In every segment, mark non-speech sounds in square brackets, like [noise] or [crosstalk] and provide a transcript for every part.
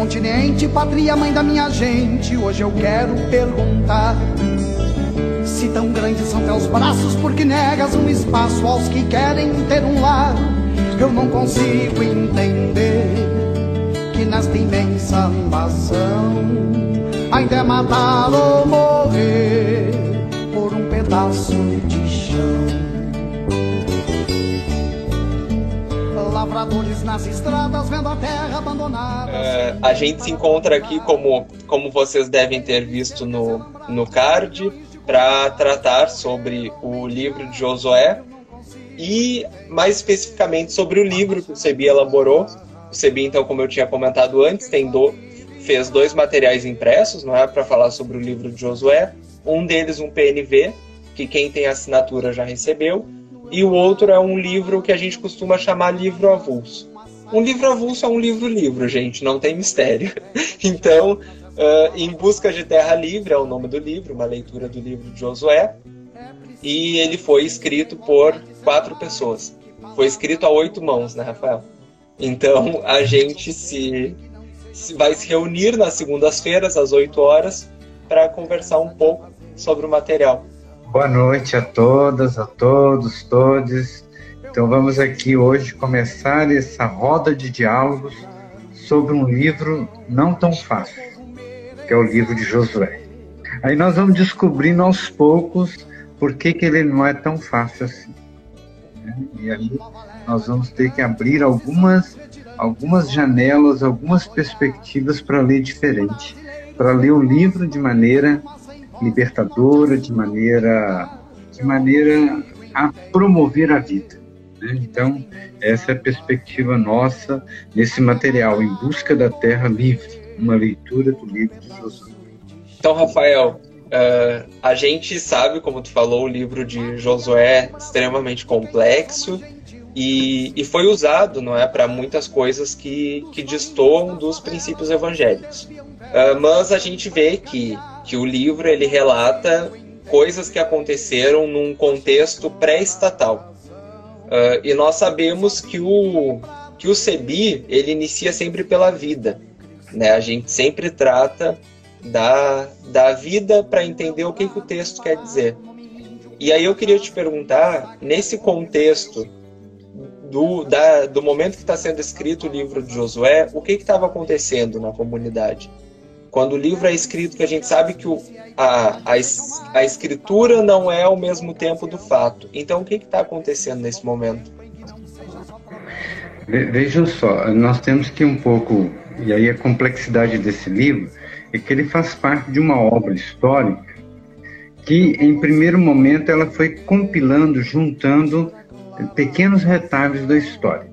Continente, pátria, mãe da minha gente. Hoje eu quero perguntar se tão grandes são teus braços, porque negas um espaço aos que querem ter um lar. Eu não consigo entender que nesta imensa nação ainda é matar ou morrer por um pedaço de Nas estradas vendo a terra abandonada. É, a gente se encontra aqui, como, como vocês devem ter visto no, no card, para tratar sobre o livro de Josué e mais especificamente sobre o livro que o Sebi elaborou. O Sebi, então, como eu tinha comentado antes, tem do, fez dois materiais impressos, não é, para falar sobre o livro de Josué. Um deles um PNV, que quem tem assinatura já recebeu, e o outro é um livro que a gente costuma chamar livro avulso. Um livro avulso é um livro-livro, gente, não tem mistério. [laughs] Então, uh, Em Busca de Terra Livre é o nome do livro, uma leitura do livro de Josué, e ele foi escrito por quatro pessoas. Foi escrito a oito mãos, né, Rafael? Então, a gente se, se vai se reunir nas segundas-feiras, às 8 horas, para conversar um pouco sobre o material. Boa noite a todas, a todos, todes. Então vamos aqui hoje começar essa roda de diálogos sobre um livro não tão fácil, que é o livro de Josué. Aí nós vamos descobrindo aos poucos por que, que ele não é tão fácil assim. Né? E aí nós vamos ter que abrir algumas, algumas janelas, algumas perspectivas para ler diferente, para ler o livro de maneira libertadora, de maneira, de maneira a promover a vida. Né? Então, essa é a perspectiva nossa nesse material, Em Busca da Terra Livre, uma leitura do livro de Josué. Então, Rafael, uh, a gente sabe, como tu falou, o livro de Josué é extremamente complexo e, e foi usado, não é, para muitas coisas que, que destoam dos princípios evangélicos. Uh, mas a gente vê que, que o livro ele relata coisas que aconteceram num contexto pré-estatal. Uh, e nós sabemos que o, que o CEBI ele inicia sempre pela vida. Né? A gente sempre trata da, da vida para entender o que, que o texto quer dizer. E aí eu queria te perguntar, nesse contexto do, da, do momento que está sendo escrito o livro de Josué, o que estava acontecendo na comunidade? Quando o livro é escrito, que a gente sabe que o, a, a, a escritura não é ao mesmo tempo do fato. Então, o que está acontecendo nesse momento? Vejam só, nós temos que um pouco, e aí a complexidade desse livro, é que ele faz parte de uma obra histórica que, em primeiro momento, ela foi compilando, juntando pequenos retalhos da história,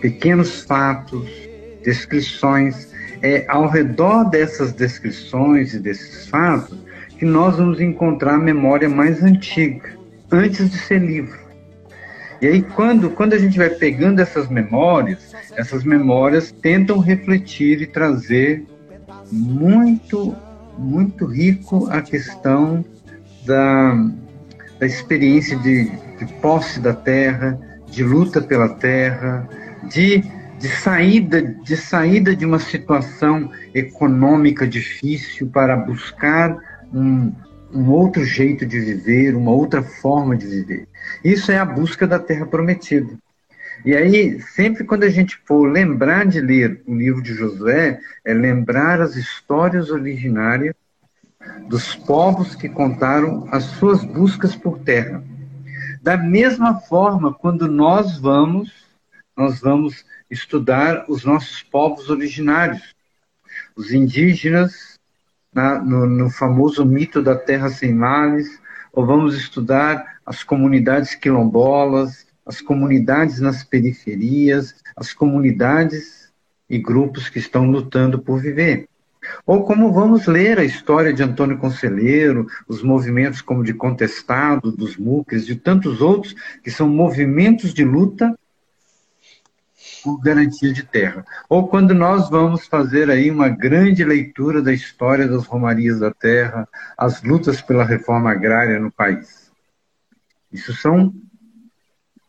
pequenos fatos, descrições. É ao redor dessas descrições e desses fatos que nós vamos encontrar a memória mais antiga, antes de ser livro. E aí, quando, quando a gente vai pegando essas memórias, essas memórias tentam refletir e trazer muito, muito rico a questão da, da experiência de, de posse da terra, de luta pela terra, de, de, saída, de saída de uma situação econômica difícil para buscar um, um outro jeito de viver, uma outra forma de viver. Isso é a busca da terra prometida. E aí, sempre quando a gente for lembrar de ler o livro de Josué, é lembrar as histórias originárias dos povos que contaram as suas buscas por terra. Da mesma forma, quando nós vamos, nós vamos estudar os nossos povos originários, os indígenas, na, no, no famoso mito da terra sem males, ou vamos estudar as comunidades quilombolas, as comunidades nas periferias, as comunidades e grupos que estão lutando por viver. Ou como vamos ler a história de Antônio Conselheiro, os movimentos como de Contestado, dos Mucres e tantos outros, que são movimentos de luta por garantia de terra. Ou quando nós vamos fazer aí uma grande leitura da história das romarias da terra, as lutas pela reforma agrária no país. Isso são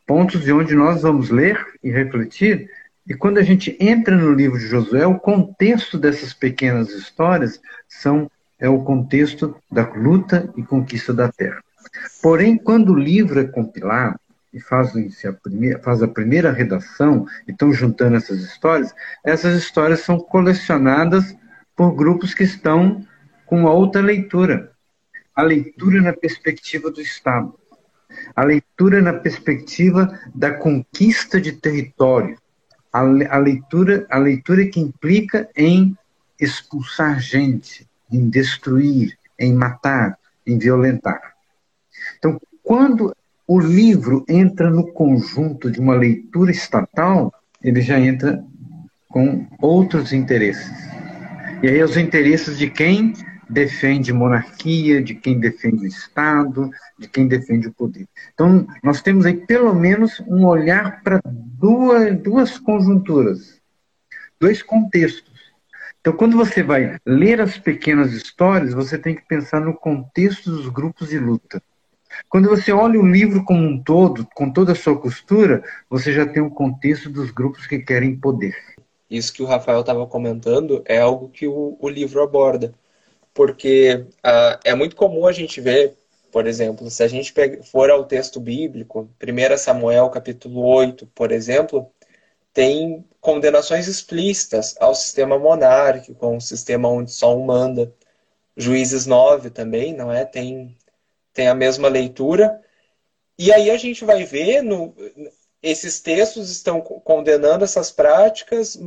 pontos de onde nós vamos ler e refletir E quando a gente entra no livro de Josué, o contexto dessas pequenas histórias são é o contexto da luta e conquista da terra. Porém, quando o livro é compilado e fazem a primeira, faz a primeira redação e estão juntando essas histórias, essas histórias são colecionadas por grupos que estão com outra leitura. A leitura na perspectiva do Estado. A leitura na perspectiva da conquista de território. A, a leitura, a leitura que implica em expulsar gente, em destruir, em matar, em violentar. Então, quando o livro entra no conjunto de uma leitura estatal, ele já entra com outros interesses. E aí os interesses de quem defende monarquia, de quem defende o Estado, de quem defende o poder. Então, nós temos aí pelo menos um olhar para duas, duas conjunturas, dois contextos. Então, quando você vai ler as pequenas histórias, você tem que pensar no contexto dos grupos de luta. Quando você olha o livro como um todo, com toda a sua costura, você já tem um contexto dos grupos que querem poder. Isso que o Rafael estava comentando é algo que o, o livro aborda. Porque uh, é muito comum a gente ver, por exemplo, se a gente for ao texto bíblico, 1 Samuel capítulo 8, por exemplo, tem condenações explícitas ao sistema monárquico, um sistema onde só um manda. Juízes 9 também, não é? Tem, tem a mesma leitura. E aí a gente vai ver, no, esses textos estão condenando essas práticas.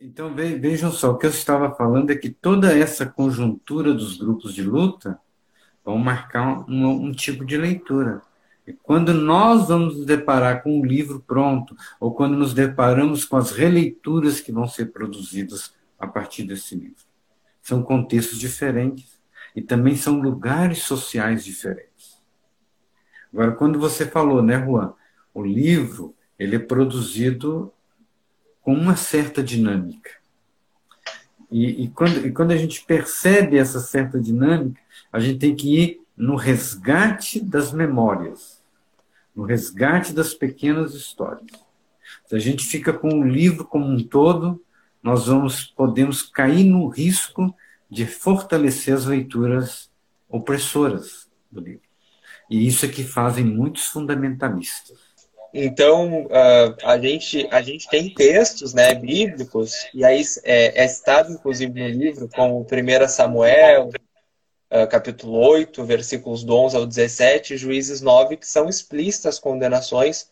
Então vejam só, o que eu estava falando é que toda essa conjuntura dos grupos de luta vão marcar um, um tipo de leitura. E quando nós vamos nos deparar com um livro pronto, ou quando nos deparamos com as releituras que vão ser produzidas a partir desse livro, são contextos diferentes e também são lugares sociais diferentes. Agora, quando você falou, né, Juan, o livro ele é produzido com uma certa dinâmica. E, e, quando, e quando a gente percebe essa certa dinâmica, a gente tem que ir no resgate das memórias, no resgate das pequenas histórias. Se a gente fica com o livro como um todo, nós vamos podemos cair no risco de fortalecer as leituras opressoras do livro. E isso é que fazem muitos fundamentalistas. Então, uh, a, gente, a gente tem textos né, bíblicos, e aí é, é citado, inclusive, no livro, como 1 Samuel, uh, capítulo 8, versículos do 11 ao 17, Juízes 9, que são explícitas condenações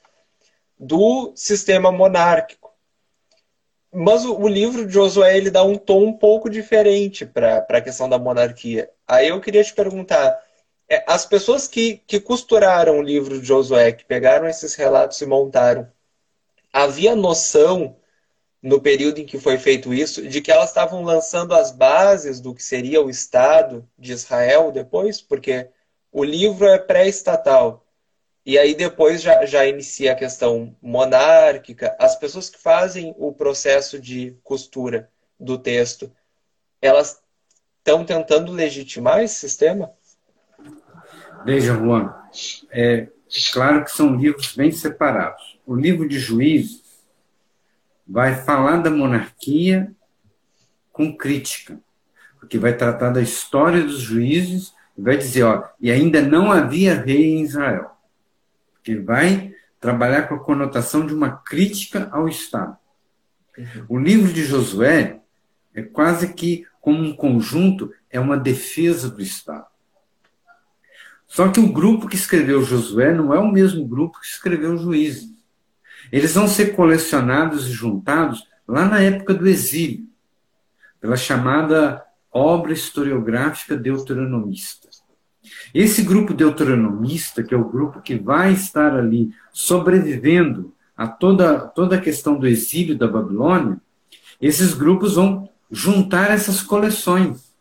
do sistema monárquico. Mas o, o livro de Josué ele dá um tom um pouco diferente para a questão da monarquia. Aí eu queria te perguntar, é, as pessoas que, que costuraram o livro de Josué, que pegaram esses relatos e montaram, havia noção no período em que foi feito isso, de que elas estavam lançando as bases do que seria o Estado de Israel depois, porque o livro é pré-estatal. E aí depois já, já inicia a questão monárquica. As pessoas que fazem o processo de costura do texto, elas estão tentando legitimar esse sistema? Veja, Juan, é claro que são livros bem separados. O livro de Juízes vai falar da monarquia com crítica, porque vai tratar da história dos juízes e vai dizer, ó, e ainda não havia rei em Israel. Porque vai trabalhar com a conotação de uma crítica ao Estado. O livro de Josué é quase que como um conjunto, é uma defesa do Estado. Só que o grupo que escreveu Josué não é o mesmo grupo que escreveu Juízes. Eles vão ser colecionados e juntados lá na época do exílio, pela chamada obra historiográfica deuteronomista. Esse grupo deuteronomista, que é o grupo que vai estar ali sobrevivendo a toda, toda a questão do exílio da Babilônia, esses grupos vão juntar essas coleções.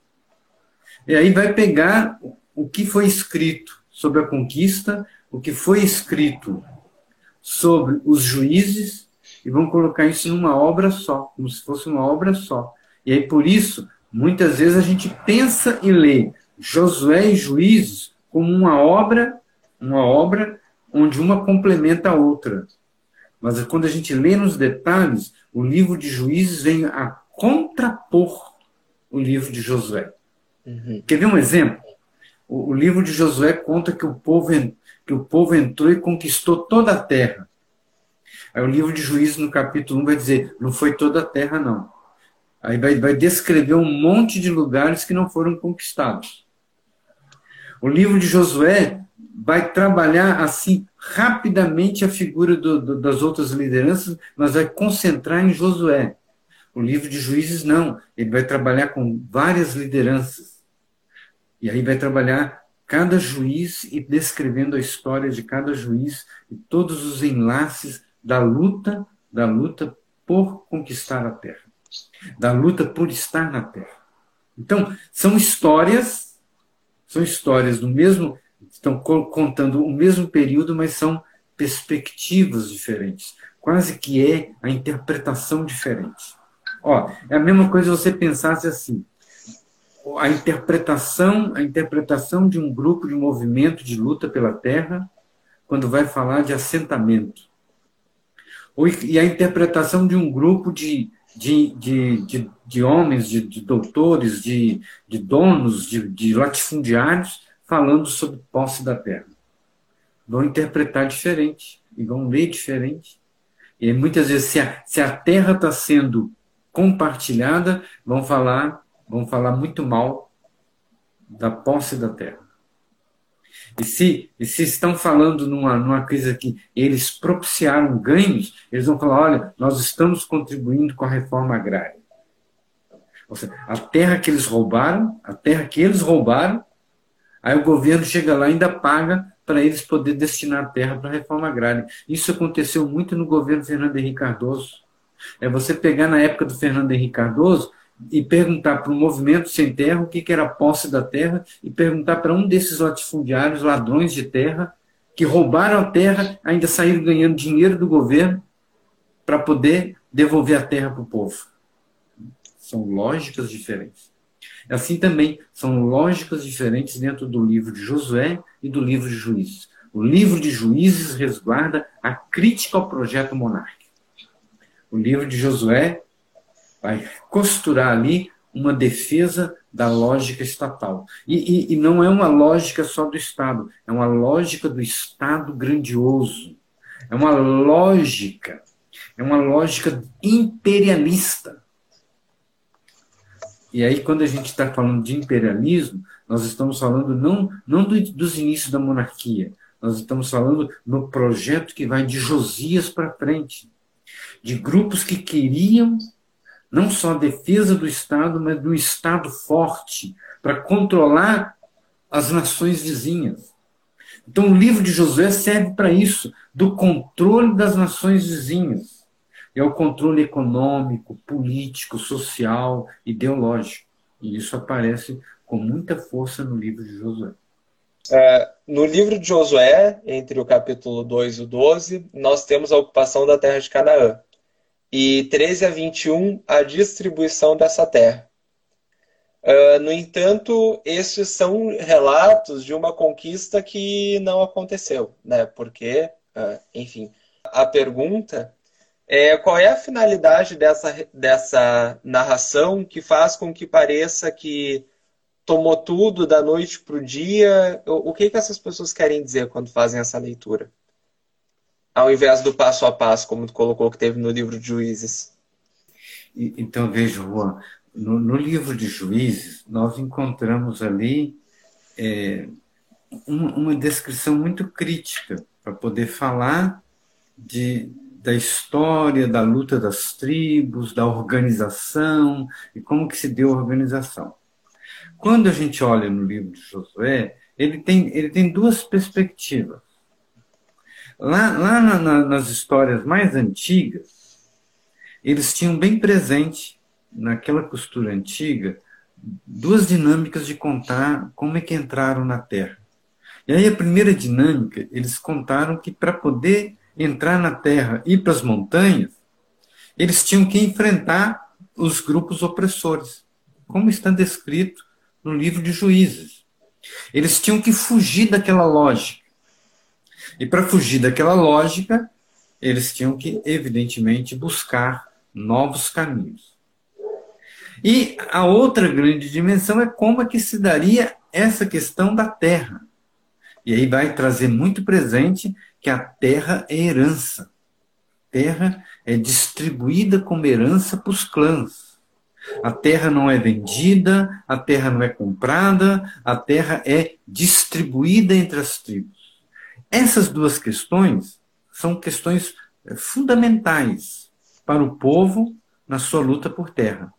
E aí vai pegar o que foi escrito sobre a conquista, o que foi escrito sobre os juízes e vão colocar isso numa obra só, como se fosse uma obra só. E aí, por isso, muitas vezes a gente pensa e lê Josué e Juízes como uma obra, uma obra onde uma complementa a outra. Mas quando a gente lê nos detalhes, o livro de Juízes vem a contrapor o livro de Josué. Uhum. Quer ver um exemplo? O, o, livro de Josué conta que o, povo, que o povo entrou e conquistou toda a terra. Aí o livro de Juízes, no capítulo 1, vai dizer: não foi toda a terra, não. Aí vai, vai descrever um monte de lugares que não foram conquistados. O livro de Josué vai trabalhar assim rapidamente a figura do, do, das outras lideranças, mas vai concentrar em Josué. O livro de Juízes não, ele vai trabalhar com várias lideranças. E aí vai trabalhar cada juiz e descrevendo a história de cada juiz e todos os enlaces da luta, da luta por conquistar a terra, da luta por estar na terra. Então, são histórias, são histórias do mesmo, estão contando o mesmo período, mas são perspectivas diferentes. Quase que é a interpretação diferente. Ó, é a mesma coisa você pensasse assim: a interpretação, a interpretação de um grupo de movimento de luta pela terra, quando vai falar de assentamento. E a interpretação de um grupo de, de, de, de, de homens, de, de doutores, de, de donos, de, de latifundiários, falando sobre posse da terra. Vão interpretar diferente e vão ler diferente. E muitas vezes, se a, se a terra está sendo compartilhada, vão falar, vão falar muito mal da posse da terra. E se, e se estão falando numa, numa coisa que eles propiciaram ganhos, eles vão falar: olha, nós estamos contribuindo com a reforma agrária. Ou seja, a terra que eles roubaram, a terra que eles roubaram, aí o governo chega lá e ainda paga para eles poder destinar a terra para a reforma agrária. Isso aconteceu muito no governo Fernando Henrique Cardoso. É você pegar na época do Fernando Henrique Cardoso e perguntar para o movimento sem terra o que, que era posse da terra e perguntar para um desses latifundiários, ladrões de terra, que roubaram a terra, ainda saíram ganhando dinheiro do governo para poder devolver a terra para o povo. São lógicas diferentes. Assim também são lógicas diferentes dentro do livro de Josué e do livro de Juízes. O livro de Juízes resguarda a crítica ao projeto monárquico. O livro de Josué vai costurar ali uma defesa da lógica estatal. E, e, e, não é uma lógica só do Estado, é uma lógica do Estado grandioso. É uma lógica, é uma lógica imperialista. E aí, quando a gente está falando de imperialismo, nós estamos falando não, não do, dos inícios da monarquia, nós estamos falando no projeto que vai de Josias para frente de grupos que queriam não só a defesa do Estado, mas do Estado forte, para controlar as nações vizinhas. Então, o livro de Josué serve para isso, do controle das nações vizinhas. É o controle econômico, político, social, ideológico. E isso aparece com muita força no livro de Josué. É, no livro de Josué, entre o capítulo 2 e o 12, nós temos a ocupação da terra de Canaã e 13 a 21 a distribuição dessa terra. Uh, no entanto, esses são relatos de uma conquista que não aconteceu, né? Porque, uh, enfim, a pergunta é qual é a finalidade dessa, dessa narração que faz com que pareça que tomou tudo da noite para o dia? O, o que, que essas pessoas querem dizer quando fazem essa leitura? Ao invés do passo a passo, como tu colocou que teve no livro de Juízes. Então, veja, Juan, no, no livro de Juízes, nós encontramos ali é, uma, uma, descrição muito crítica para poder falar de, da história, da luta das tribos, da organização e como que se deu a organização. Quando a gente olha no livro de Josué, ele tem, ele tem duas perspectivas. Lá, lá na, na, nas histórias mais antigas, eles tinham bem presente, naquela costura antiga, duas dinâmicas de contar como é que entraram na Terra. E aí a primeira dinâmica, eles contaram que para poder entrar na Terra e para as montanhas, eles tinham que enfrentar os grupos opressores, como está descrito no livro de Juízes. Eles tinham que fugir daquela lógica. E para fugir daquela lógica, eles tinham que, evidentemente, buscar novos caminhos. E a outra grande dimensão é como é que se daria essa questão da terra. E aí vai trazer muito presente que a terra é herança. Terra é distribuída como herança para os clãs. A terra não é vendida, a terra não é comprada, a terra é distribuída entre as tribos. Essas duas questões são questões eh, fundamentais para o povo na sua luta por terra.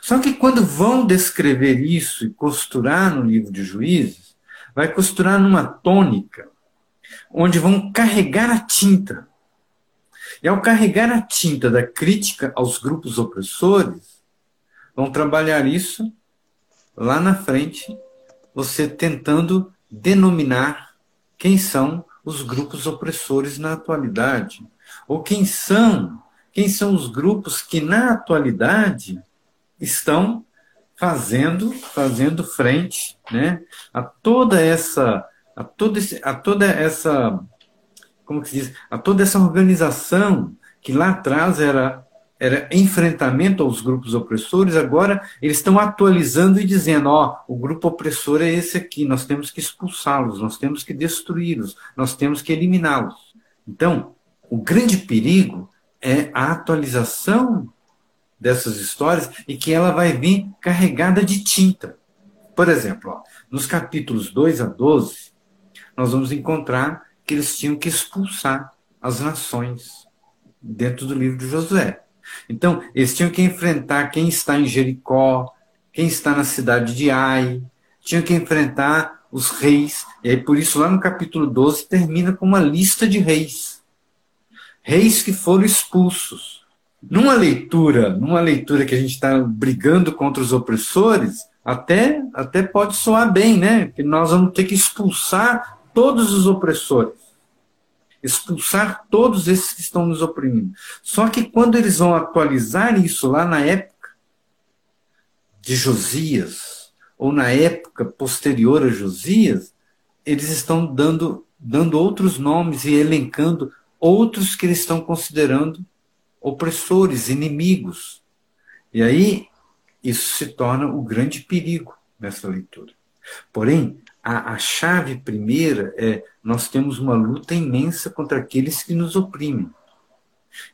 Só que quando vão descrever isso e costurar no livro de Juízes, vai costurar numa tônica, onde vão carregar a tinta. E ao carregar a tinta da crítica aos grupos opressores, vão trabalhar isso lá na frente, você tentando denominar quem são os grupos opressores na atualidade, ou quem são, quem são os grupos que na atualidade estão fazendo, fazendo frente, né, a toda essa, a toda, a toda essa, como que se diz, a toda essa organização que lá atrás era era enfrentamento aos grupos opressores, agora eles estão atualizando e dizendo: ó, o grupo opressor é esse aqui, nós temos que expulsá-los, nós temos que destruí-los, nós temos que eliminá-los. Então, o grande perigo é a atualização dessas histórias e que ela vai vir carregada de tinta. Por exemplo, ó, nos capítulos 2 a 12, nós vamos encontrar que eles tinham que expulsar as nações dentro do livro de Josué. Então, eles tinham que enfrentar quem está em Jericó, quem está na cidade de Ai, tinham que enfrentar os reis. E aí, por isso, lá no capítulo 12, termina com uma lista de reis. Reis que foram expulsos. Numa leitura, numa leitura que a gente está brigando contra os opressores, até, até pode soar bem, né? Que nós vamos ter que expulsar todos os opressores expulsar todos esses que estão nos oprimindo. Só que quando eles vão atualizar isso lá na época de Josias, ou na época posterior a Josias, eles estão dando, dando outros nomes e elencando outros que eles estão considerando opressores, inimigos. E aí isso se torna o grande perigo nessa leitura. Porém, a, a chave primeira é nós temos uma luta imensa contra aqueles que nos oprimem.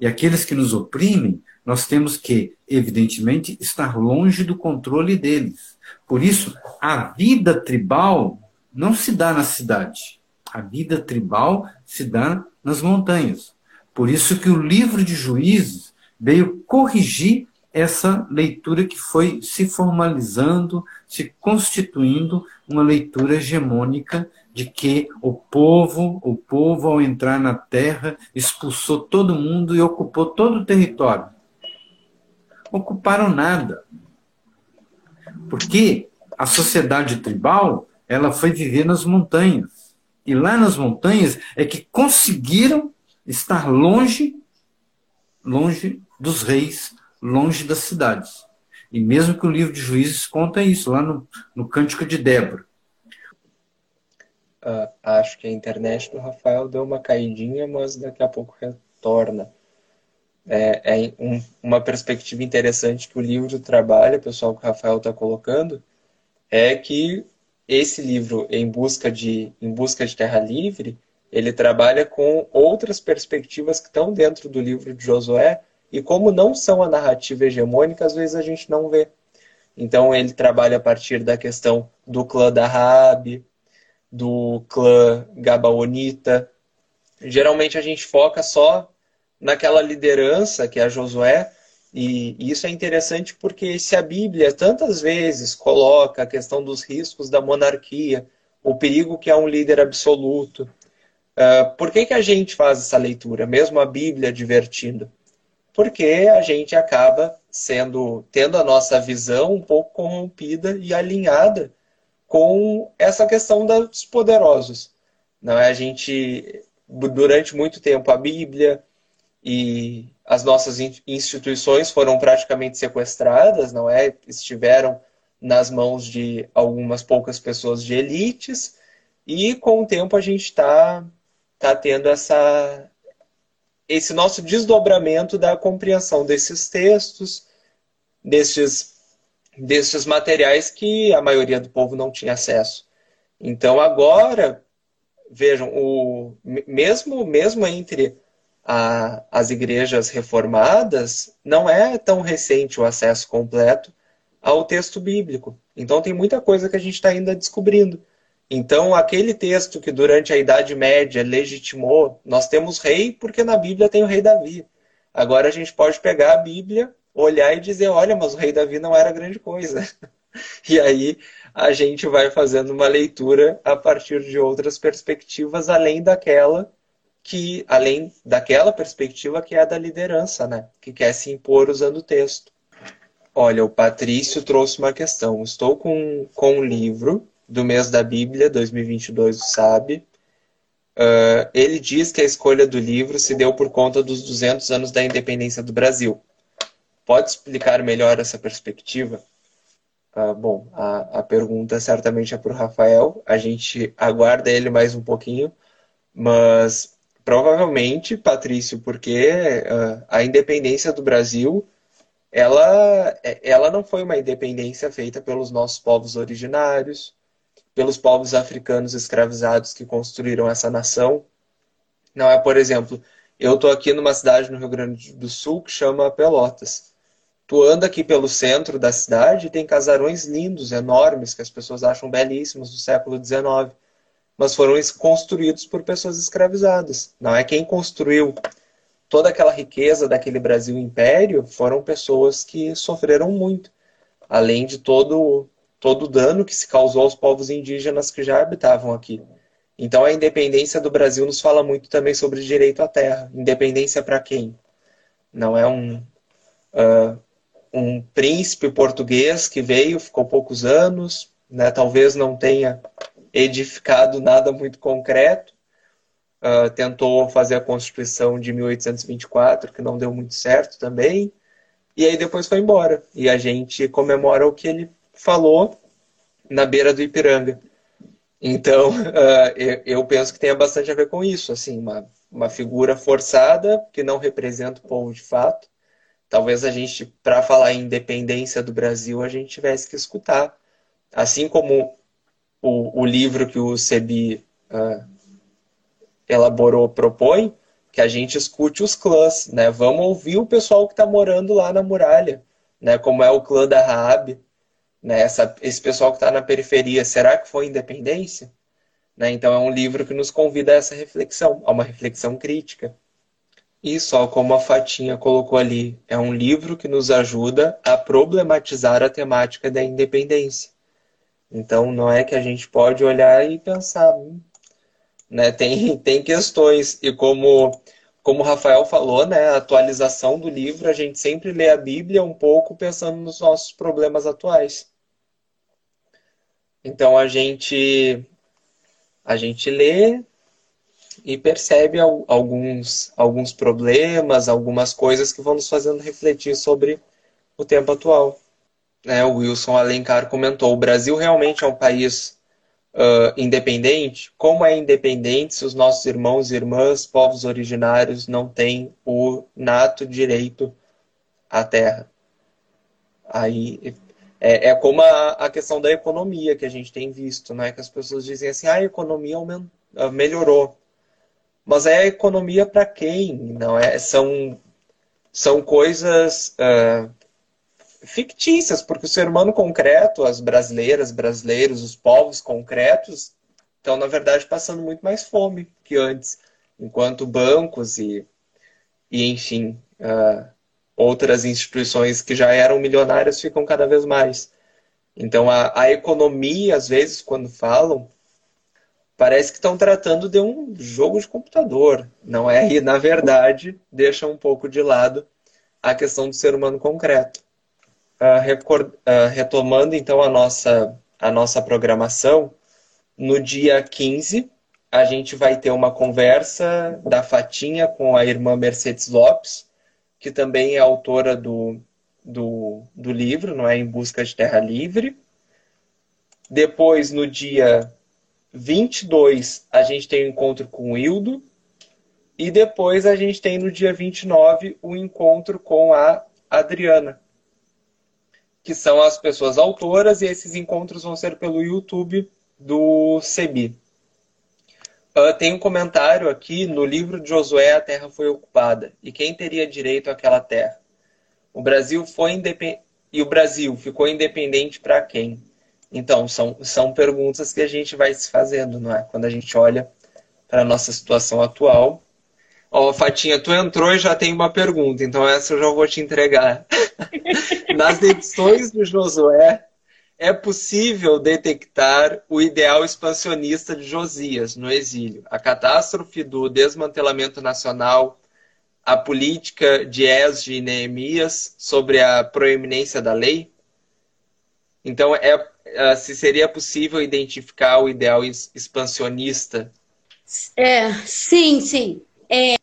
E aqueles que nos oprimem, nós temos que, evidentemente, estar longe do controle deles. Por isso, a vida tribal não se dá na cidade. A vida tribal se dá nas montanhas. Por isso que o livro de Juízes veio corrigir essa leitura que foi se formalizando, se constituindo uma leitura hegemônica de que o povo, o povo ao entrar na terra, expulsou todo mundo e ocupou todo o território. Ocuparam nada. Porque a sociedade tribal, ela foi viver nas montanhas. E lá nas montanhas é que conseguiram estar longe longe dos reis, longe das cidades. E mesmo que o livro de Juízes conta isso, lá no, no Cântico de Débora. Uh, acho que a internet do Rafael deu uma caidinha, mas daqui a pouco retorna. É, é um, uma perspectiva interessante que o livro trabalha, pessoal, que o Rafael está colocando, é que esse livro, Em Busca de, em Busca de Terra Livre, ele trabalha com outras perspectivas que estão dentro do livro de Josué, e como não são a narrativa hegemônica, às vezes a gente não vê. Então ele trabalha a partir da questão do clã da Rabi, do clã Gabaonita. Geralmente a gente foca só naquela liderança que é a Josué, e isso é interessante porque se a Bíblia tantas vezes coloca a questão dos riscos da monarquia, o perigo que é um líder absoluto, uh, por que, que a gente faz essa leitura, mesmo a Bíblia divertindo? Porque a gente acaba sendo tendo a nossa visão um pouco corrompida e alinhada com essa questão dos poderosos. Não é a gente durante muito tempo a Bíblia e as nossas instituições foram praticamente sequestradas, não é? Estiveram nas mãos de algumas poucas pessoas de elites e com o tempo a gente está tá tendo essa esse nosso desdobramento da compreensão desses textos, desses, desses materiais que a maioria do povo não tinha acesso. Então agora, vejam, o, mesmo, mesmo entre a, as igrejas reformadas, não é tão recente o acesso completo ao texto bíblico. Então tem muita coisa que a gente está ainda descobrindo. Então, aquele texto que durante a Idade Média legitimou, nós temos rei porque na Bíblia tem o rei Davi. Agora a gente pode pegar a Bíblia, olhar e dizer: olha, mas o rei Davi não era grande coisa. [laughs] E aí a gente vai fazendo uma leitura a partir de outras perspectivas, além daquela que, além daquela perspectiva que é a da liderança, né? Que quer se impor usando o texto. Olha, o Patrício trouxe uma questão. Estou com, com um livro do mês da Bíblia 2022 Sabe. Uh, ele diz que a escolha do livro se deu por conta dos 200 anos da independência do Brasil. Pode explicar melhor essa perspectiva? Uh, bom, a, a pergunta certamente é para o Rafael. A gente aguarda ele mais um pouquinho, mas provavelmente, Patrício, porque uh, a independência do Brasil ela, ela não foi uma independência feita pelos nossos povos originários, pelos povos africanos escravizados que construíram essa nação. Não é, por exemplo, eu estou aqui numa cidade no Rio Grande do Sul que chama Pelotas. Tu anda aqui pelo centro da cidade e tem casarões lindos, enormes, que as pessoas acham belíssimos do século XIX, mas foram construídos por pessoas escravizadas. Não é quem construiu toda aquela riqueza daquele Brasil Império foram pessoas que sofreram muito, além de todo todo o dano que se causou aos povos indígenas que já habitavam aqui. Então a independência do Brasil nos fala muito também sobre direito à terra. Independência para quem? Não é um, uh, um príncipe português que veio, ficou poucos anos, né, talvez não tenha edificado nada muito concreto, uh, tentou fazer a Constituição de 1824, que não deu muito certo também, e aí depois foi embora. E a gente comemora o que ele falou na beira do Ipiranga. Então, [laughs] uh, eu, penso que tenha bastante a ver com isso, assim, uma, uma figura forçada que não representa o povo de fato. Talvez a gente, para falar em independência do Brasil, a gente tivesse que escutar. Assim como o, o livro que o Sebi uh, elaborou propõe, que a gente escute os clãs, né? Vamos ouvir o pessoal que está morando lá na muralha, né? Como é o clã da Raab, né, essa, esse pessoal que está na periferia, será que foi independência? Né, então é um livro que nos convida a essa reflexão, a uma reflexão crítica. E só como a Fatinha colocou ali, é um livro que nos ajuda a problematizar a temática da independência. Então não é que a gente pode olhar e pensar, hum, né, tem, [laughs] tem questões, e como como o Rafael falou, né, a atualização do livro, a gente sempre lê a Bíblia um pouco pensando nos nossos problemas atuais. Então a gente a gente lê e percebe alguns alguns problemas, algumas coisas que vão nos fazendo refletir sobre o tempo atual. É, o Wilson Alencar comentou: o Brasil realmente é um país uh, independente, como é independente se os nossos irmãos e irmãs, povos originários, não têm o nato direito à terra? Aí é, é como a, a, questão da economia que a gente tem visto, né? Que as pessoas dizem assim, ah, a economia ah, melhorou. Mas é a economia para quem? Não é? São, são coisas uh, fictícias, porque o ser humano concreto, as brasileiras, brasileiros, os povos concretos, estão, na verdade, passando muito mais fome que antes, enquanto bancos e, e enfim, uh, outras instituições que já eram milionárias ficam cada vez mais. Então, a, a economia, às vezes, quando falam, parece que estão tratando de um jogo de computador, não é? E, na verdade, deixam um pouco de lado a questão do ser humano concreto. Uh, record, uh, retomando então a nossa, a nossa programação, no dia 15 a gente vai ter uma conversa da Fatinha com a irmã Mercedes Lopes, que também é autora do, do, do livro, não é? Em Busca de Terra Livre. Depois, no dia 22, a gente tem um encontro com o Hildo. E depois a gente tem no dia 29 o encontro com a Adriana, que são as pessoas autoras, e esses encontros vão ser pelo YouTube do CEBI. Uh, tem um comentário aqui no livro de Josué: a terra foi ocupada. E quem teria direito àquela terra? O Brasil foi independente. E o Brasil ficou independente para quem? Então, são, são perguntas que a gente vai se fazendo, não é? Quando a gente olha para a nossa situação atual. Ó, oh, Fatinha, tu entrou e já tem uma pergunta, então essa eu já vou te entregar. [laughs] Nas edições do Josué, é possível detectar o ideal expansionista de Josias no exílio, a catástrofe do desmantelamento nacional, a política de Esde e Neemias sobre a proeminência da lei? Então, é, é se seria possível identificar o ideal expansionista? É, sim, sim. É,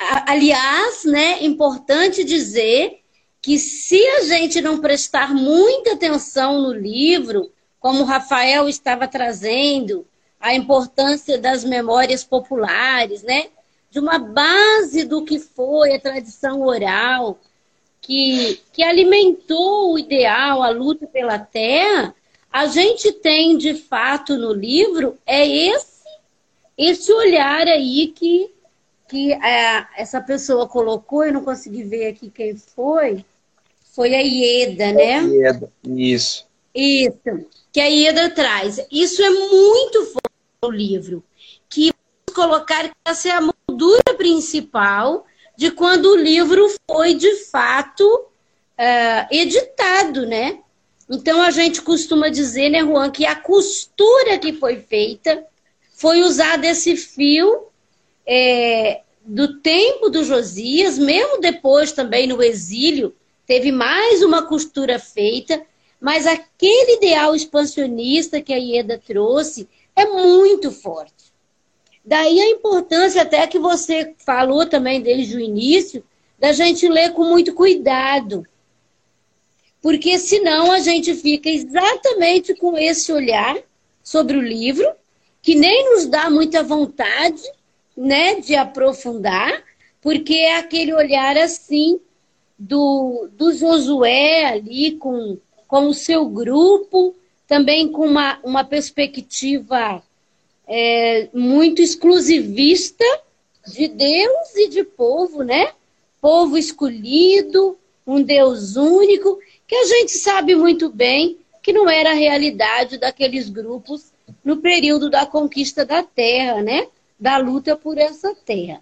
aliás, né, importante dizer que se a gente não prestar muita atenção no livro, como o Rafael estava trazendo, a importância das memórias populares, né? De uma base do que foi a tradição oral, que, que alimentou o ideal, a luta pela terra, a gente tem de fato no livro é esse esse olhar aí que, que é, essa pessoa colocou, eu não consegui ver aqui quem foi, foi a Ieda, né? Ieda, isso. Isso, que a Ieda traz. Isso é muito forte no livro, que colocar que essa é a moldura principal de quando o livro foi de fato uh, editado, né? Então a gente costuma dizer, né, Juan, que a costura que foi feita foi usado esse fio é, do tempo do Josias, mesmo depois também no exílio, teve mais uma costura feita, mas aquele ideal expansionista que a Ieda trouxe é muito forte. Daí a importância até que você falou também desde o início, da gente ler com muito cuidado. Porque senão a gente fica exatamente com esse olhar sobre o livro, que nem nos dá muita vontade, né, de aprofundar, porque é aquele olhar assim do, do Josué ali com, com o seu grupo, também com uma, uma perspectiva é, muito exclusivista de Deus e de povo, né? Povo escolhido, um Deus único, que a gente sabe muito bem que não era a realidade daqueles grupos no período da conquista da terra, né? Da luta por essa terra.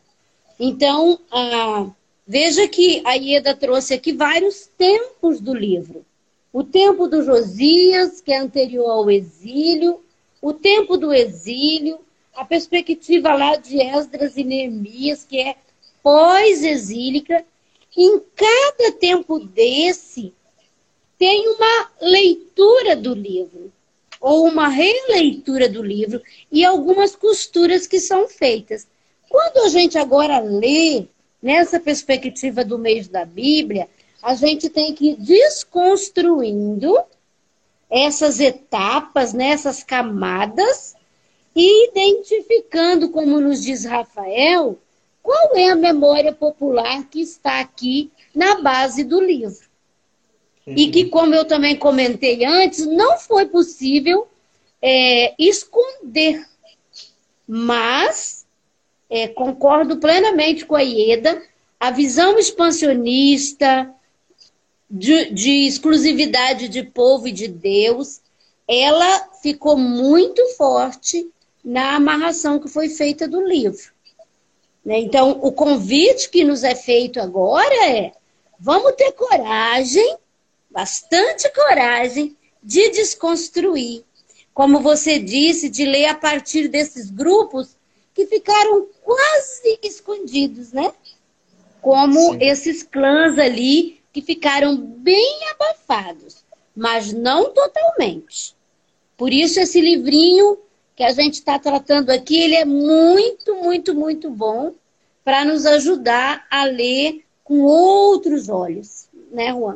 Então, a Veja que a Ieda trouxe aqui vários tempos do livro. O tempo do Josias, que é anterior ao exílio, o tempo do exílio, a perspectiva lá de Esdras e Neemias, que é pós-exílica. Em cada tempo desse, tem uma leitura do livro, ou uma releitura do livro, e algumas costuras que são feitas. Quando a gente agora lê nessa perspectiva do mês da Bíblia, a gente tem que ir desconstruindo essas etapas, nessas né, camadas, e identificando, como nos diz Rafael, qual é a memória popular que está aqui na base do livro. Uhum. E que, como eu também comentei antes, não foi possível é, esconder, mas é, concordo plenamente com a Ieda, a visão expansionista de, de exclusividade de povo e de Deus, ela ficou muito forte na amarração que foi feita do livro. Né? Então, o convite que nos é feito agora é: vamos ter coragem, bastante coragem, de desconstruir. Como você disse, de ler a partir desses grupos que ficaram quase escondidos, né? Como Sim. esses clãs ali que ficaram bem abafados, mas não totalmente. Por isso esse livrinho que a gente está tratando aqui, ele é muito, muito, muito bom para nos ajudar a ler com outros olhos, né, Juan?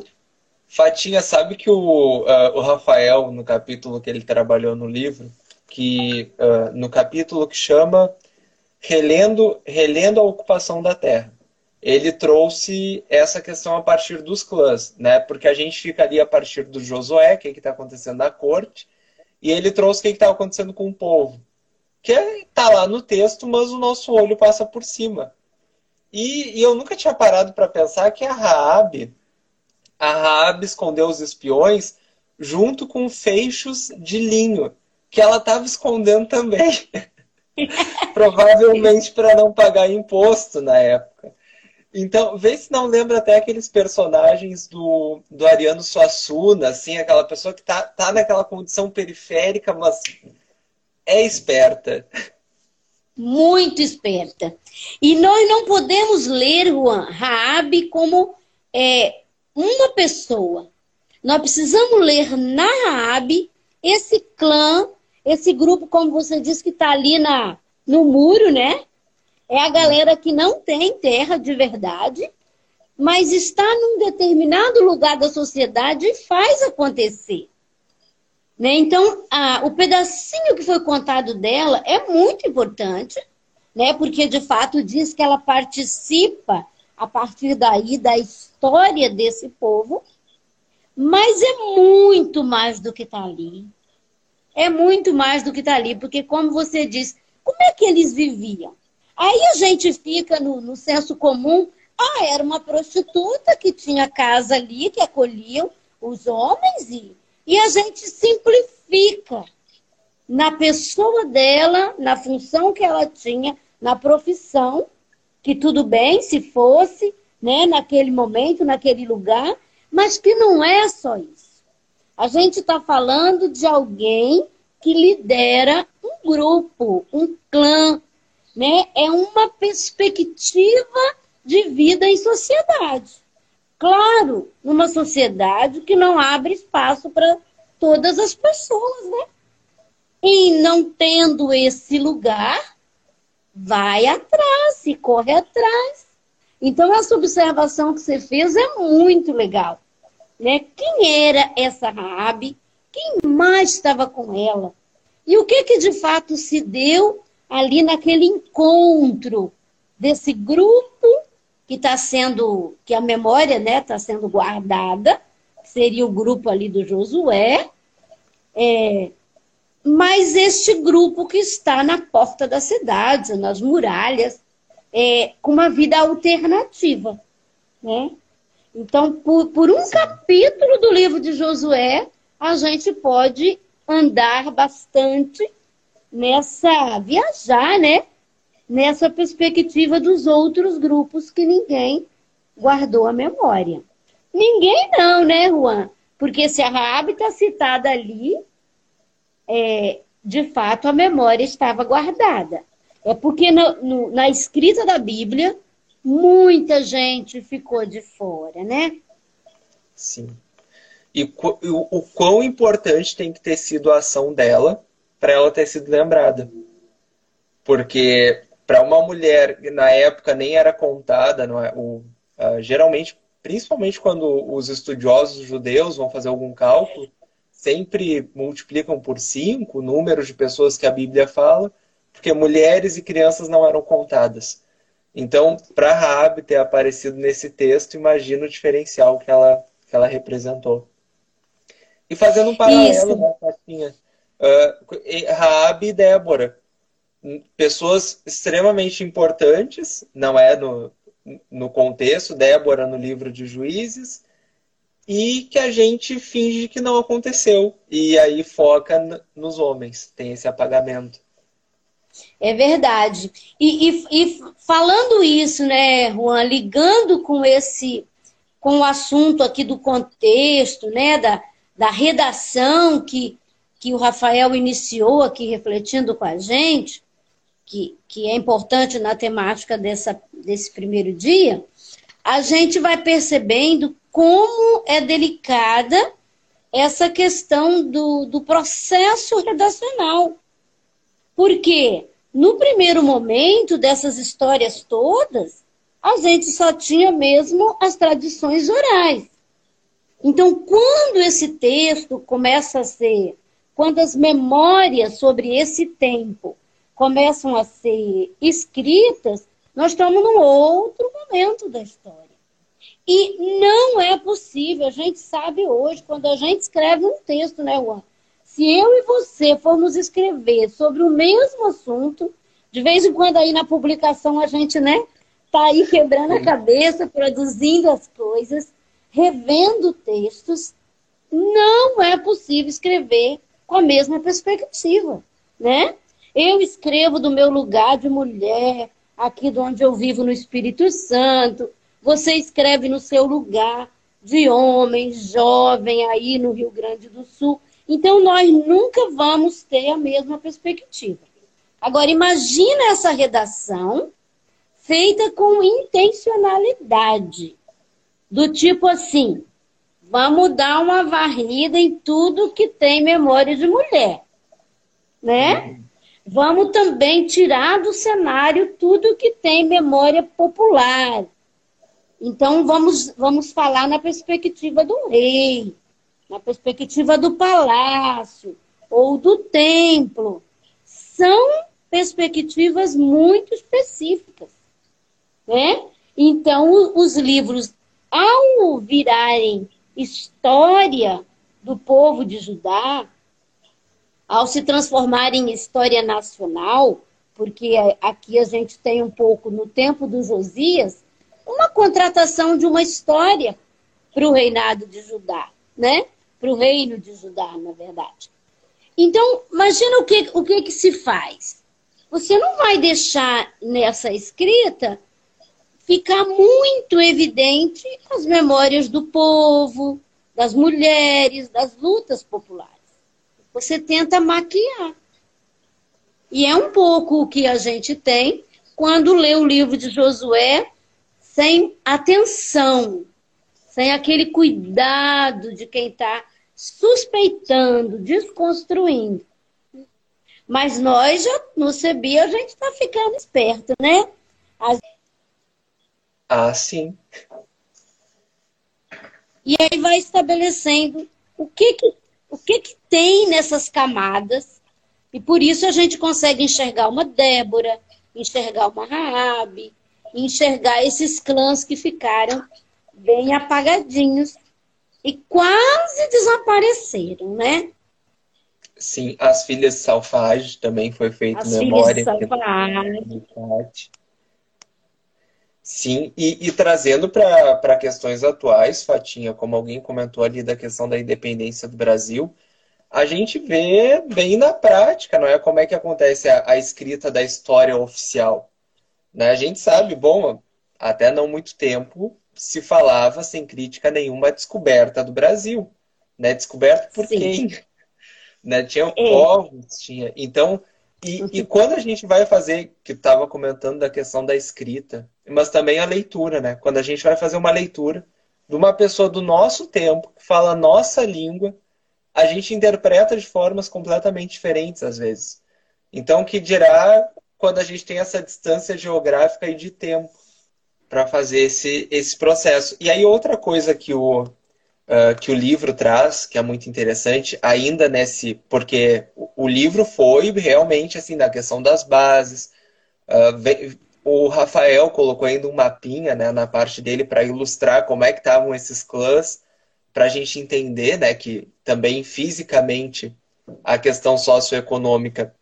Fatinha, sabe que o, uh, o Rafael, no capítulo que ele trabalhou no livro, que uh, no capítulo que chama relendo, relendo a ocupação da terra. Ele trouxe essa questão a partir dos clãs, né? Porque a gente fica ali a partir do Josué, o que está acontecendo na corte, e ele trouxe o que estava acontecendo com o povo. Que está lá no texto, mas o nosso olho passa por cima. E, e eu nunca tinha parado para pensar que a Raab, a Raab escondeu os espiões junto com feixos de linho, que ela estava escondendo também. [laughs] [laughs] Provavelmente para não pagar imposto na época. Então, vê se não lembra até aqueles personagens do, do Ariano Suassuna, assim, aquela pessoa que tá, tá naquela condição periférica, mas é esperta. Muito esperta. E nós não podemos ler, Juan, Raab como é, uma pessoa. Nós precisamos ler na Raab esse clã, esse grupo, como você disse, que está ali na, no muro, né? É a galera que não tem terra de verdade, mas está num determinado lugar da sociedade e faz acontecer. Né? Então, a, o pedacinho que foi contado dela é muito importante, né? porque de fato diz que ela participa a partir daí da história desse povo, mas é muito mais do que está ali. É muito mais do que está ali, porque, como você disse, como é que eles viviam? Aí a gente fica no, no senso comum, ah, era uma prostituta que tinha casa ali, que acolhiam os homens, e, e a gente simplifica na pessoa dela, na função que ela tinha, na profissão, que tudo bem se fosse, né, naquele momento, naquele lugar, mas que não é só isso. A gente está falando de alguém que lidera um grupo, um clã, né? É uma perspectiva de vida em sociedade. Claro, numa sociedade que não abre espaço para todas as pessoas, né? E não tendo esse lugar, vai atrás, e corre atrás. Então, essa observação que você fez é muito legal. Né? Quem era essa Rabi? Quem mais estava com ela? E o que, que de fato se deu ali naquele encontro desse grupo que está sendo, que a memória está né, sendo guardada, seria o grupo ali do Josué, é, mas este grupo que está na porta da cidade, nas muralhas, é, com uma vida alternativa. Né? Então, por, por um capítulo do livro de Josué, a gente pode andar bastante nessa viajar, né? Nessa perspectiva dos outros grupos que ninguém guardou a memória. Ninguém não, né, Juan? Porque se a Raab está citada ali, é, de fato a memória estava guardada. É porque no, no, na escrita da Bíblia, muita gente ficou de fora, né? Sim. E o, o quão importante tem que ter sido a ação dela para ela ter sido lembrada. Porque para uma mulher, na época nem era contada, não é? o, uh, geralmente, principalmente quando os estudiosos judeus vão fazer algum cálculo, sempre multiplicam por cinco o número de pessoas que a Bíblia fala, porque mulheres e crianças não eram contadas. Então, para Raab ter aparecido nesse texto, imagina o diferencial que ela, que ela representou. E fazendo um paralelo, né, Fatinha? Uh, Raab e Débora. Pessoas extremamente importantes, não é no, no contexto, Débora no livro de Juízes, e que a gente finge que não aconteceu. E aí foca nos homens, tem esse apagamento. É verdade. E, e, e, falando isso, né, Juan, ligando com esse, com o assunto aqui do contexto, né, da, da redação que, que o Rafael iniciou aqui refletindo com a gente, que, que é importante na temática dessa, desse primeiro dia, a gente vai percebendo como é delicada essa questão do, do processo redacional. Porque no primeiro momento dessas histórias todas, a gente só tinha mesmo as tradições orais. Então, quando esse texto começa a ser, quando as memórias sobre esse tempo começam a ser escritas, nós estamos num outro momento da história. E não é possível, a gente sabe hoje, quando a gente escreve um texto, né, Juan? Se eu e você formos escrever sobre o mesmo assunto, de vez em quando aí na publicação a gente, né, tá aí quebrando a cabeça, produzindo as coisas, revendo textos, não é possível escrever com a mesma perspectiva, né? Eu escrevo do meu lugar de mulher, aqui de onde eu vivo no Espírito Santo. Você escreve no seu lugar de homem, jovem, aí no Rio Grande do Sul. Então, nós nunca vamos ter a mesma perspectiva. Agora, imagina essa redação feita com intencionalidade. Do tipo assim, vamos dar uma varrida em tudo que tem memória de mulher. Né? Vamos também tirar do cenário tudo que tem memória popular. Então, vamos, vamos falar na perspectiva do rei, na perspectiva do palácio ou do templo. São perspectivas muito específicas. Né? Então, os livros, ao virarem história do povo de Judá, ao se transformar em história nacional, porque aqui a gente tem um pouco, no tempo do Josias, uma contratação de uma história para o reinado de Judá, né? Para o reino de Judá, na verdade. Então, imagina o que, o que, que se faz. Você não vai deixar nessa escrita ficar muito evidente as memórias do povo, das mulheres, das lutas populares. Você tenta maquiar. E é um pouco o que a gente tem quando lê o livro de Josué sem atenção, sem aquele cuidado de quem está suspeitando, desconstruindo. Mas nós já no CBI a gente está ficando esperto, né? As... Ah, sim. E aí vai estabelecendo o que, que o que, que tem nessas camadas, e por isso a gente consegue enxergar uma Débora, enxergar uma Raabe, enxergar esses clãs que ficaram bem apagadinhos e quase desapareceram, né? Sim, as filhas Salfage também foi feito as memória. Filhas. Sim, e, e trazendo para questões atuais, Fatinha, como alguém comentou ali da questão da independência do Brasil, a gente vê bem na prática, não é? Como é que acontece a, a escrita da história oficial. Né? A gente sabe, bom, até não muito tempo se falava sem crítica nenhuma a descoberta do Brasil. Né? Descoberta por Sim. quem? Né? Tinha é. povos, tinha. Então, e, e, quando a gente vai fazer, que estava comentando da questão da escrita, mas também a leitura, né? Quando a gente vai fazer uma leitura de uma pessoa do nosso tempo, que fala a nossa língua, a gente interpreta de formas completamente diferentes às vezes. Então, que dirá quando a gente tem essa distância geográfica e de tempo para fazer esse, esse processo. E aí, outra coisa que o, uh, que o livro traz, que é muito interessante, ainda nesse. Porque o, livro foi realmente assim, na questão das bases. Uh, o Rafael colocou ainda um mapinha né, na parte dele para ilustrar como é que estavam esses clãs, para a gente entender né, que também fisicamente a questão socioeconômica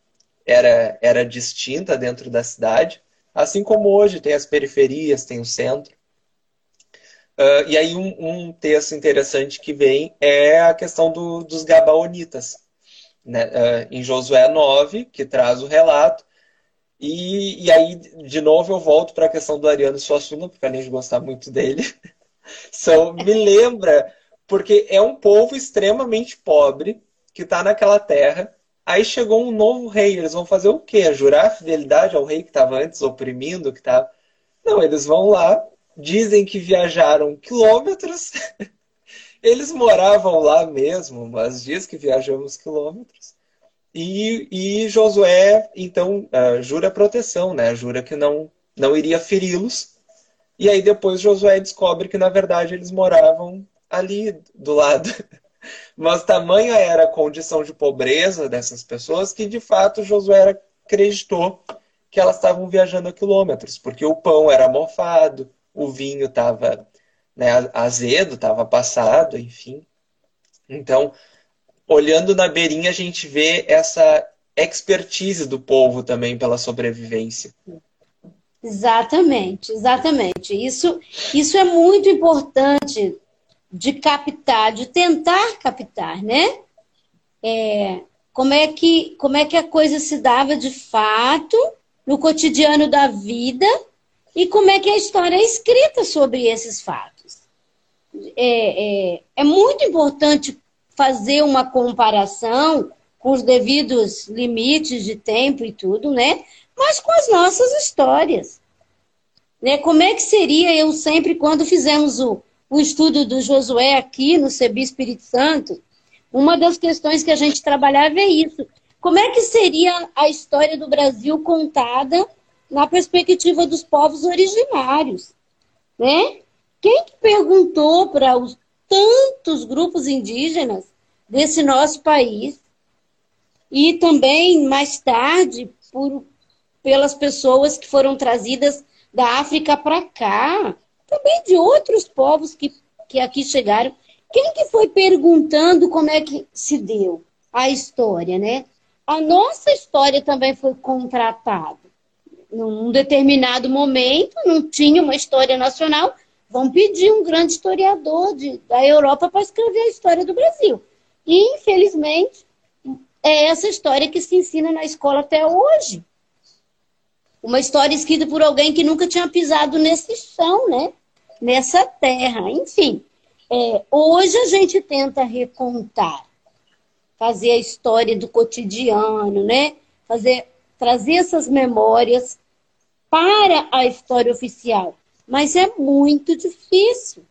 era, era distinta dentro da cidade, assim como hoje tem as periferias, tem o centro. Uh, e aí um, um, texto interessante que vem é a questão do, dos Gabaonitas, né? uh, em Josué 9, que traz o relato. E, e aí, de novo, eu volto para a questão do Ariano Suassuna, porque além de gostar muito dele, [laughs] so, me lembra, porque é um povo extremamente pobre que está naquela terra. Aí chegou um novo rei, eles vão fazer o quê? Jurar fidelidade ao rei que estava antes oprimindo, que estava... Não, eles vão lá, dizem que viajaram quilômetros. [laughs] Eles moravam lá mesmo, mas diz que viajamos quilômetros. E, e Josué, então, uh, jura proteção, né? Jura que não, não iria feri-los. E aí depois Josué descobre que, na verdade, eles moravam ali do lado. [laughs] Mas tamanha era a condição de pobreza dessas pessoas que, de fato, Josué acreditou que elas estavam viajando a quilômetros, porque o pão era mofado, o vinho estava né, azedo, estava passado, enfim. Então, olhando na beirinha, a gente vê essa expertise do povo também pela sobrevivência. Exatamente, exatamente. Isso, isso é muito importante de captar, de tentar captar, né? É, como, é que, como é que a coisa se dava de fato no cotidiano da vida e como é que a história é escrita sobre esses fatos. É, é, é muito importante fazer uma comparação com os devidos limites de tempo e tudo, né? Mas com as nossas histórias. Né? Como é que seria eu sempre, quando fizemos o, o estudo do Josué aqui no CEBI Espírito Santo, uma das questões que a gente trabalhava é isso. Como é que seria a história do Brasil contada na perspectiva dos povos originários? Né? Quem que perguntou para os tantos grupos indígenas desse nosso país e também mais tarde por, pelas pessoas que foram trazidas da África para cá, também de outros povos que, que aqui chegaram. Quem que foi perguntando como é que se deu a história, né? A nossa história também foi contratada. Num determinado momento, não tinha uma história nacional, vão pedir um grande historiador de, da Europa para escrever a história do Brasil. E, infelizmente, é essa história que se ensina na escola até hoje. Uma história escrita por alguém que nunca tinha pisado nesse chão, né? Nessa terra. Enfim, é, hoje a gente tenta recontar fazer a história do cotidiano, né? Fazer, trazer essas memórias para a história oficial. Mas é muito difícil.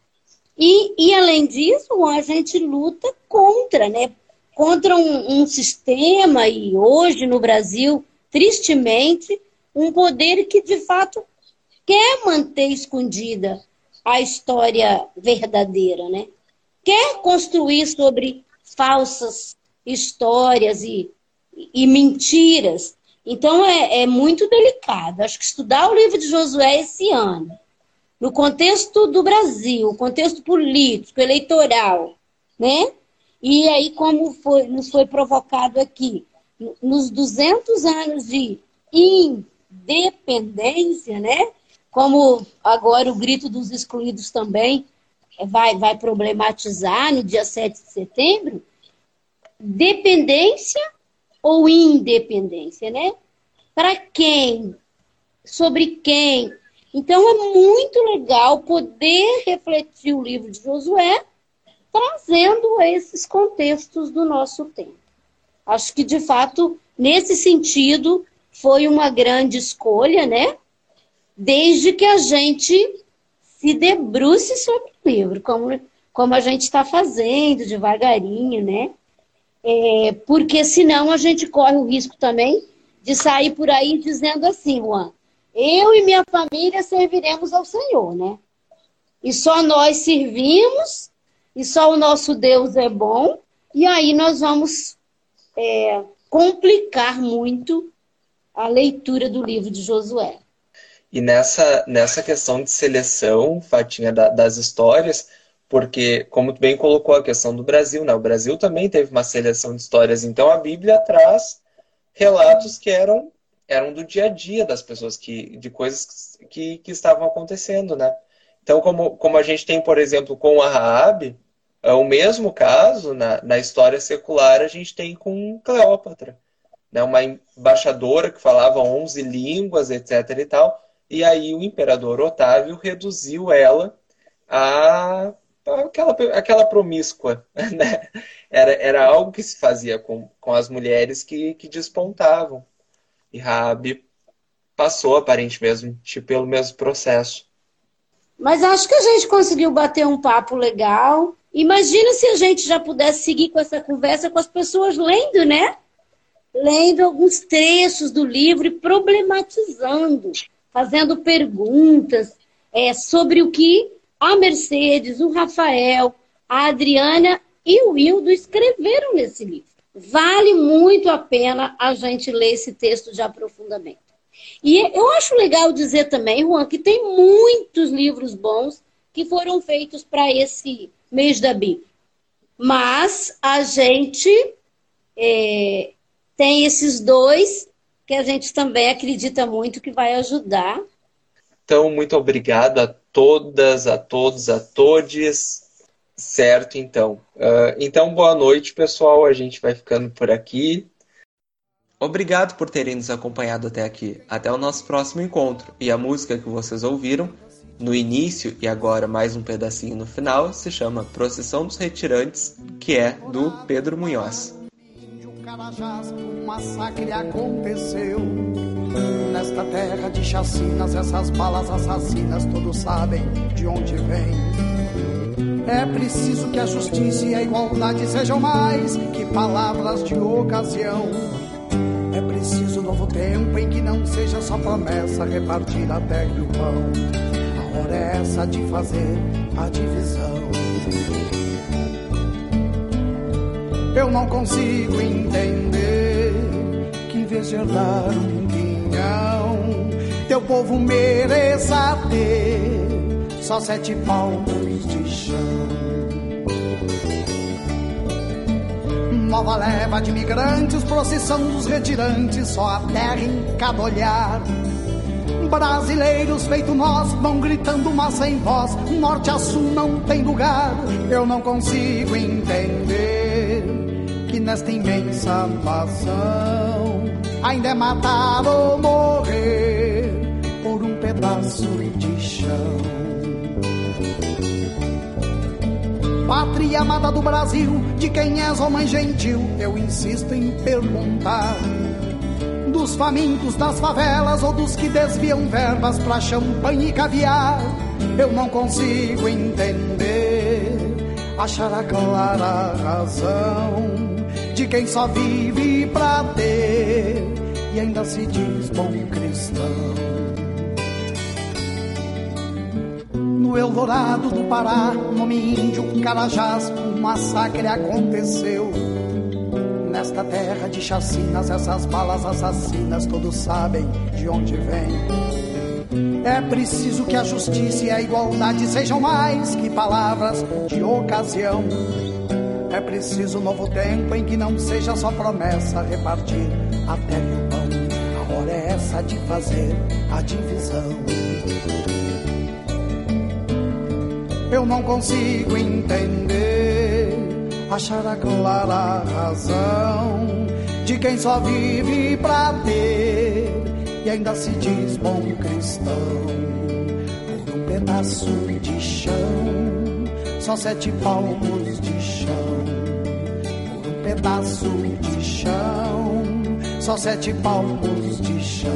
E, e além disso, a gente luta contra, né? Contra um, um sistema, e hoje no Brasil, tristemente, um poder que de fato quer manter escondida a história verdadeira, né? Quer construir sobre falsas histórias e, e mentiras. Então é, é muito delicado. Acho que estudar o livro de Josué esse ano, no contexto do Brasil, contexto político, eleitoral, né? E aí, como foi, nos foi provocado aqui, nos 200 anos de independência, né? Como agora o grito dos excluídos também vai, vai problematizar no dia 7 de setembro, dependência ou independência, né? Para quem? Sobre quem? Então é muito legal poder refletir o livro de Josué trazendo esses contextos do nosso tempo. Acho que de fato, nesse sentido, foi uma grande escolha, né? Desde que a gente se debruce sobre o livro, como, como a gente está fazendo devagarinho, né? É, porque senão a gente corre o risco também de sair por aí dizendo assim, Juan, eu e minha família serviremos ao Senhor, né? E só nós servimos, e só o nosso Deus é bom, e aí nós vamos é, complicar muito a leitura do livro de Josué. E nessa, nessa questão de seleção, Fatinha, da, das histórias, porque, como tu bem colocou a questão do Brasil, né? O Brasil também teve uma seleção de histórias, então a Bíblia traz relatos que eram, eram do dia a dia das pessoas, que, de coisas que, que estavam acontecendo, né? Então, como, como a gente tem, por exemplo, com a Raab, é o mesmo caso na, na história secular a gente tem com Cleópatra, né? Uma embaixadora que falava 11 línguas, etc. e tal, e aí o imperador Otávio reduziu ela a aquela, aquela promíscua, [laughs] né? Era, era algo que se fazia com, com as mulheres que, que despontavam. E Rabi passou, aparentemente, pelo mesmo processo. Mas acho que a gente conseguiu bater um papo legal. Imagina se a gente já pudesse seguir com essa conversa com as pessoas lendo, né? Lendo alguns trechos do livro e problematizando, fazendo perguntas é, sobre o que a Mercedes, o Rafael, a Adriana e o Hildo escreveram nesse livro. vale muito a pena a gente ler esse texto de aprofundamento. E eu acho legal dizer também, Juan, que tem muitos livros bons que foram feitos para esse mês da Bíblia. Mas a gente é, tem esses dois que a gente também acredita muito que vai ajudar. Então, muito obrigado a todas, a todos, a todes. Certo, então. Uh, então, boa noite, pessoal. A gente vai ficando por aqui. Obrigado por terem nos acompanhado até aqui. Até o nosso próximo encontro. E a música que vocês ouviram no início e agora mais um pedacinho no final se chama Procissão dos Retirantes, que é do Pedro Munhoz. Carajás, um massacre aconteceu. Nesta terra de chacinas, essas balas assassinas, todos sabem de onde vem. É preciso que a justiça e a igualdade sejam mais que palavras de ocasião. É preciso novo tempo em que não seja só promessa repartir a terra e o pão. A hora é essa de fazer a divisão. Eu não consigo entender que em vez de herdar um quinhão, teu povo mereça ter só sete palmos de chão. Nova leva de migrantes, procissão dos retirantes, só a terra em cada olhar. Brasileiros feito nós vão gritando, mas sem voz. Norte a sul não tem lugar. Eu não consigo entender nesta imensa nação ainda é matar ou morrer por um pedaço de chão. Pátria amada do Brasil, de quem és, ó mãe gentil, eu insisto em perguntar. Dos famintos das favelas ou dos que desviam verbas pra champanhe e caviar, eu não consigo entender, achar a clara razão de quem só vive pra ter e ainda se diz bom cristão. no Eldorado do Pará, nome índio, Carajás, um massacre aconteceu. Nesta terra de chacinas, essas balas assassinas, todos sabem de onde vem. É preciso que a justiça e a igualdade sejam mais que palavras de ocasião. É preciso um novo tempo em que não seja só promessa repartir a terra e o pão. A hora é essa de fazer a divisão. eu não consigo entender, achar a clara razão de quem só vive pra ter e ainda se diz bom cristão. Por um pedaço de chão, só sete palmos de chão. Pedaço de chão, só sete palmos de chão.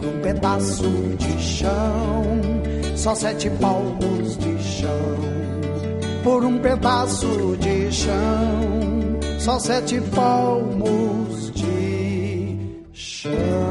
Por um pedaço de chão só sete palmos de chão. Por um pedaço de chão, só sete palmos de chão.